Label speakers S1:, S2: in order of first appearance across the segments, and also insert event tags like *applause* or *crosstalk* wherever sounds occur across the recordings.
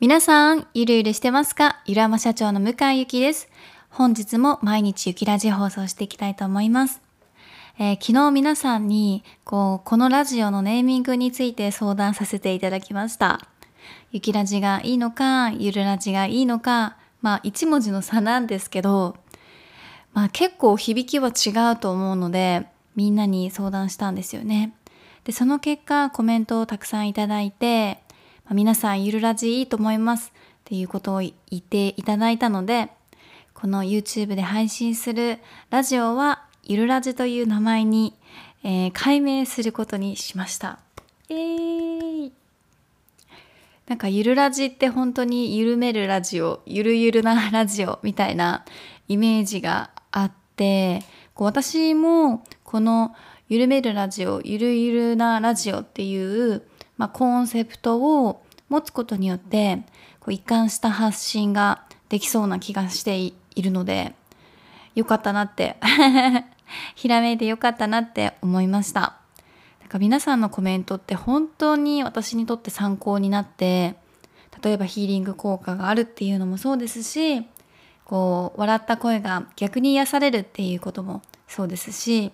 S1: 皆さん、ゆるゆるしてますか？ゆるあま社長の向井ゆきです。本日も毎日ゆきラジ放送していきたいと思います。えー、昨日皆さんに、こう、このラジオのネーミングについて相談させていただきました。ゆきラジがいいのか、ゆるラジがいいのか、まあ一文字の差なんですけど、まあ結構響きは違うと思うので、みんなに相談したんですよね。で、その結果コメントをたくさんいただいて、皆さんゆるラジいいと思いますっていうことを言っていただいたので、この YouTube で配信するラジオはゆるラジという名前に、えー、改名することにしました。えー、なんかゆるラジって本当に緩めるラジオ、ゆるゆるなラジオみたいなイメージがあって、こう私もこの緩めるラジオ、ゆるゆるなラジオっていう、まあ、コンセプトを持つことによってこう一貫した発信ができそうな気がしているのでよかったなって *laughs* ひらめいてよかったなって思いました。なんか皆さんのコメントって本当に私にとって参考になって例えばヒーリング効果があるっていうのもそうですしこう笑った声が逆に癒されるっていうこともそうですし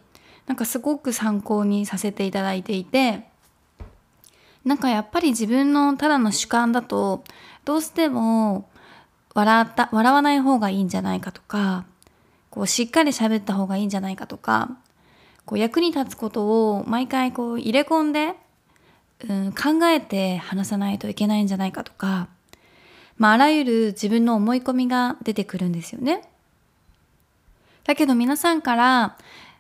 S1: なんかすごく参考にさせていただいていてなんかやっぱり自分のただの主観だとどうしても笑った笑わない方がいいんじゃないかとかこうしっかり喋った方がいいんじゃないかとかこう役に立つことを毎回こう入れ込んで、うん、考えて話さないといけないんじゃないかとか、まあ、あらゆる自分の思い込みが出てくるんですよね。だけど皆さんから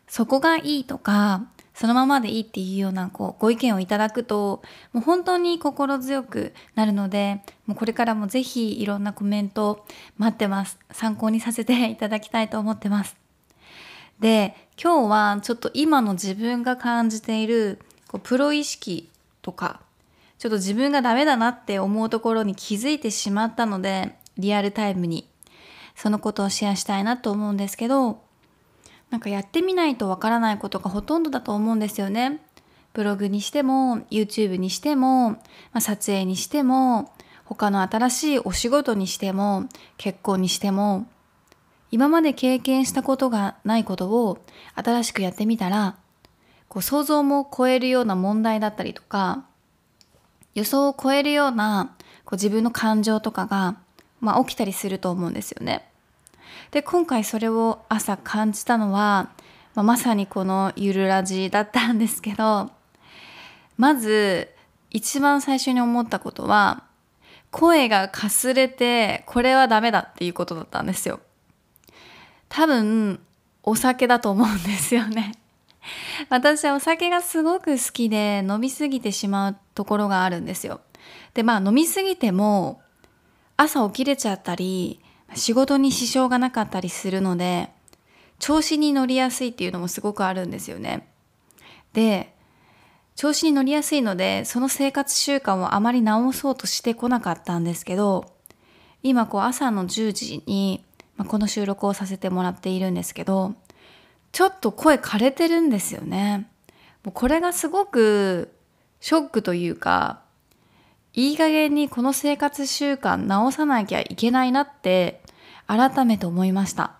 S1: そこがいいとか、そのままでいいっていうようなこうご意見をいただくと、もう本当に心強くなるので、もうこれからもぜひいろんなコメント待ってます。参考にさせていただきたいと思ってます。で、今日はちょっと今の自分が感じているこうプロ意識とか、ちょっと自分がダメだなって思うところに気づいてしまったので、リアルタイムにそのことをシェアしたいなと思うんですけど、なんかやってみないとわからないことがほとんどだと思うんですよね。ブログにしても YouTube にしても、まあ、撮影にしても他の新しいお仕事にしても結婚にしても今まで経験したことがないことを新しくやってみたらこう想像も超えるような問題だったりとか予想を超えるようなこう自分の感情とかが、まあ、起きたりすると思うんですよね。で今回それを朝感じたのは、まあ、まさにこのゆるラジだったんですけどまず一番最初に思ったことは声がかすれてこれはダメだっていうことだったんですよ。多分お酒だと思うんですよね。*laughs* 私はお酒がすごく好きで飲みすぎてしまうところがあるんですよ。でまあ飲みすぎても朝起きれちゃったり仕事に支障がなかったりするので調子に乗りやすいっていうのもすごくあるんですよね。で調子に乗りやすいのでその生活習慣をあまり直そうとしてこなかったんですけど今こう朝の10時に、この収録をさせてもらっているんですけどちょっと声枯れてるんですよね。これがすごくショックというかいい加減にこの生活習慣直さなきゃいけないなって改めて思いました。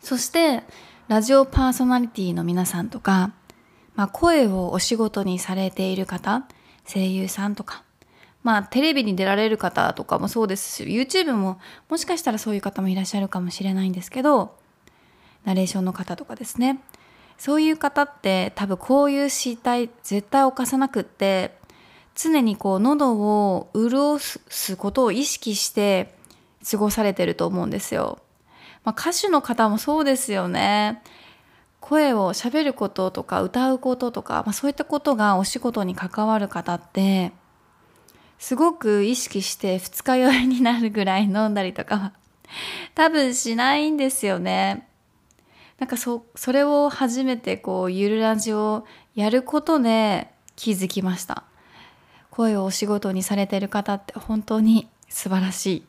S1: そしてラジオパーソナリティの皆さんとか、まあ、声をお仕事にされている方声優さんとかまあテレビに出られる方とかもそうですし YouTube ももしかしたらそういう方もいらっしゃるかもしれないんですけどナレーションの方とかですねそういう方って多分こういう失態絶対犯さなくって常にこう喉を潤すことを意識して過ごされてると思うんですよ。まあ、歌手の方もそうですよね。声を喋ることとか歌うこととか、まあ、そういったことがお仕事に関わる方ってすごく意識して二日酔いになるぐらい飲んだりとかは多分しないんですよね。なんかそそれを初めてこうゆるラジをやることで気づきました。声をお仕事にされてる方って本当に素晴らしい。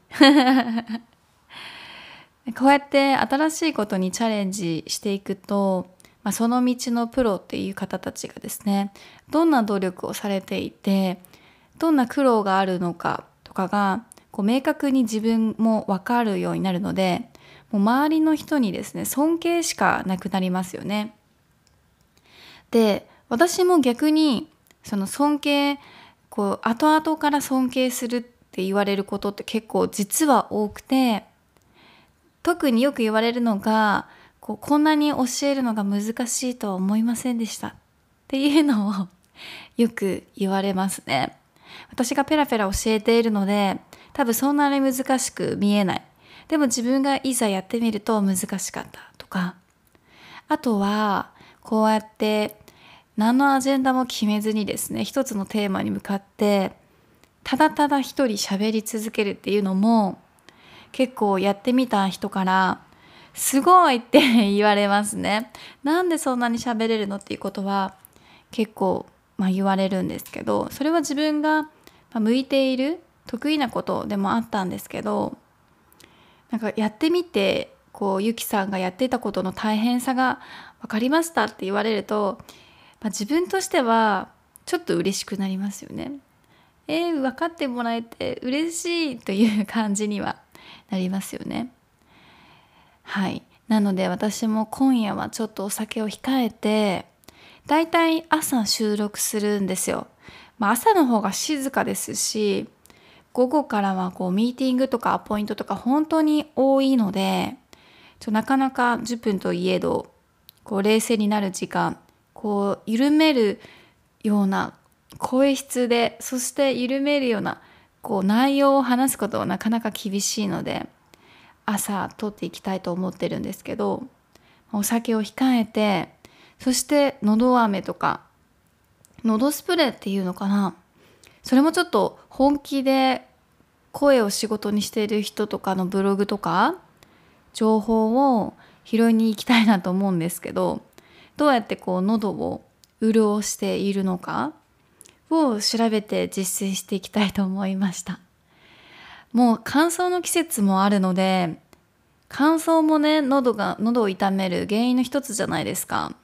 S1: *laughs* こうやって新しいことにチャレンジしていくと、まあ、その道のプロっていう方たちがですねどんな努力をされていてどんな苦労があるのかとかがこう明確に自分も分かるようになるのでもう周りの人にですね尊敬しかなくなりますよね。で私も逆にその尊敬こう後々から尊敬するって言われることって結構実は多くて特によく言われるのがこうこんなに教えるのが難しいとは思いませんでしたっていうのをよく言われますね。私がペラペラ教えているので多分そんなに難しく見えない。でも自分がいざやってみると難しかったとかあとはこうやって何のアジェンダも決めずにですね一つのテーマに向かってただただ一人喋り続けるっていうのも結構やってみた人からすごいって言われますね。なんでそんなに喋れるのっていうことは結構、まあ、言われるんですけどそれは自分が向いている得意なことでもあったんですけどなんかやってみてこうゆきさんがやってたことの大変さが分かりましたって言われると、まあ、自分としてはちょっと嬉しくなりますよね。えー、分かってもらえて嬉しいという感じにはなりますよね。はいなので私も今夜はちょっとお酒を控えてだいたい朝収録するんですよ。まあ、朝の方が静かですし午後からはこうミーティングとかアポイントとか本当に多いのでちょなかなか10分といえどこう冷静になる時間こう緩めるような声質でそして緩めるようなこう内容を話すことはなかなか厳しいので朝撮っていきたいと思ってるんですけどお酒を控えてそしてのど飴とかのどスプレーっていうのかな。それもちょっと本気で声を仕事にしている人とかのブログとか情報を拾いに行きたいなと思うんですけどどうやってこう喉を潤しているのかを調べて実践していきたいと思いましたもう乾燥の季節もあるので乾燥もね喉が喉を痛める原因の一つじゃないですか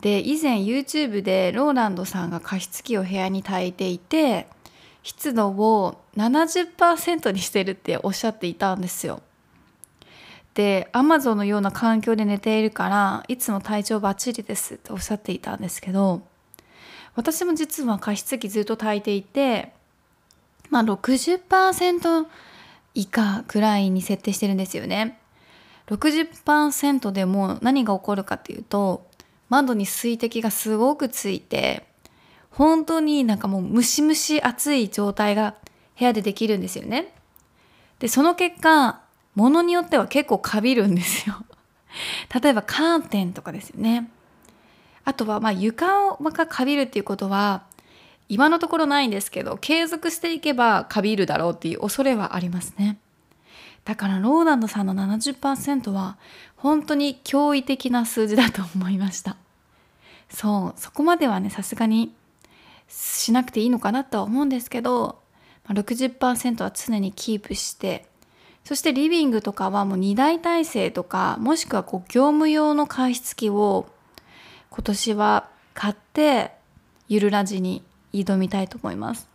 S1: で以前 YouTube でローランドさんが加湿器を部屋に焚いていて湿度を70%にしてるっておっしゃっていたんですよ。でアマゾンのような環境で寝ているからいつも体調バッチリですっておっしゃっていたんですけど私も実は加湿器ずっと炊いていてまあ60%以下くらいに設定してるんですよね。60%でも何が起こるかっていうと窓に水滴がすごくついて本当になんかもうムシムシ暑い状態が部屋でできるんですよね。でその結果物によっては結構カビるんですよ。*laughs* 例えばカーテンとかですよね。あとはまあ床がカビるっていうことは今のところないんですけど継続していけばカビるだろうっていう恐れはありますね。だからローランドさんの70%は本当に驚異的な数字だと思いましたそうそこまではねさすがにしなくていいのかなとは思うんですけど60%は常にキープしてそしてリビングとかはもう2台体制とかもしくはこう業務用の加湿器を今年は買ってゆるラジに挑みたいと思います。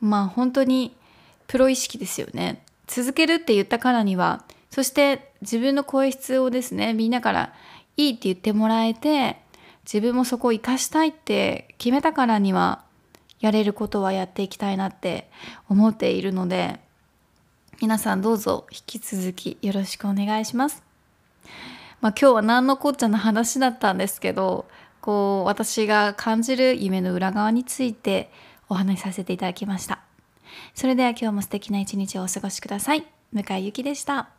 S1: まあ本当にプロ意識ですよね。続けるって言ったからにはそして自分の声質をですねみんなからいいって言ってもらえて自分もそこを生かしたいって決めたからにはやれることはやっていきたいなって思っているので皆さんどうぞ引き続きよろしくお願いします。まあ、今日は何のこっちゃの話だったんですけどこう私が感じる夢の裏側についてお話しさせていただきました。それでは今日も素敵な一日をお過ごしください。向井ゆきでした。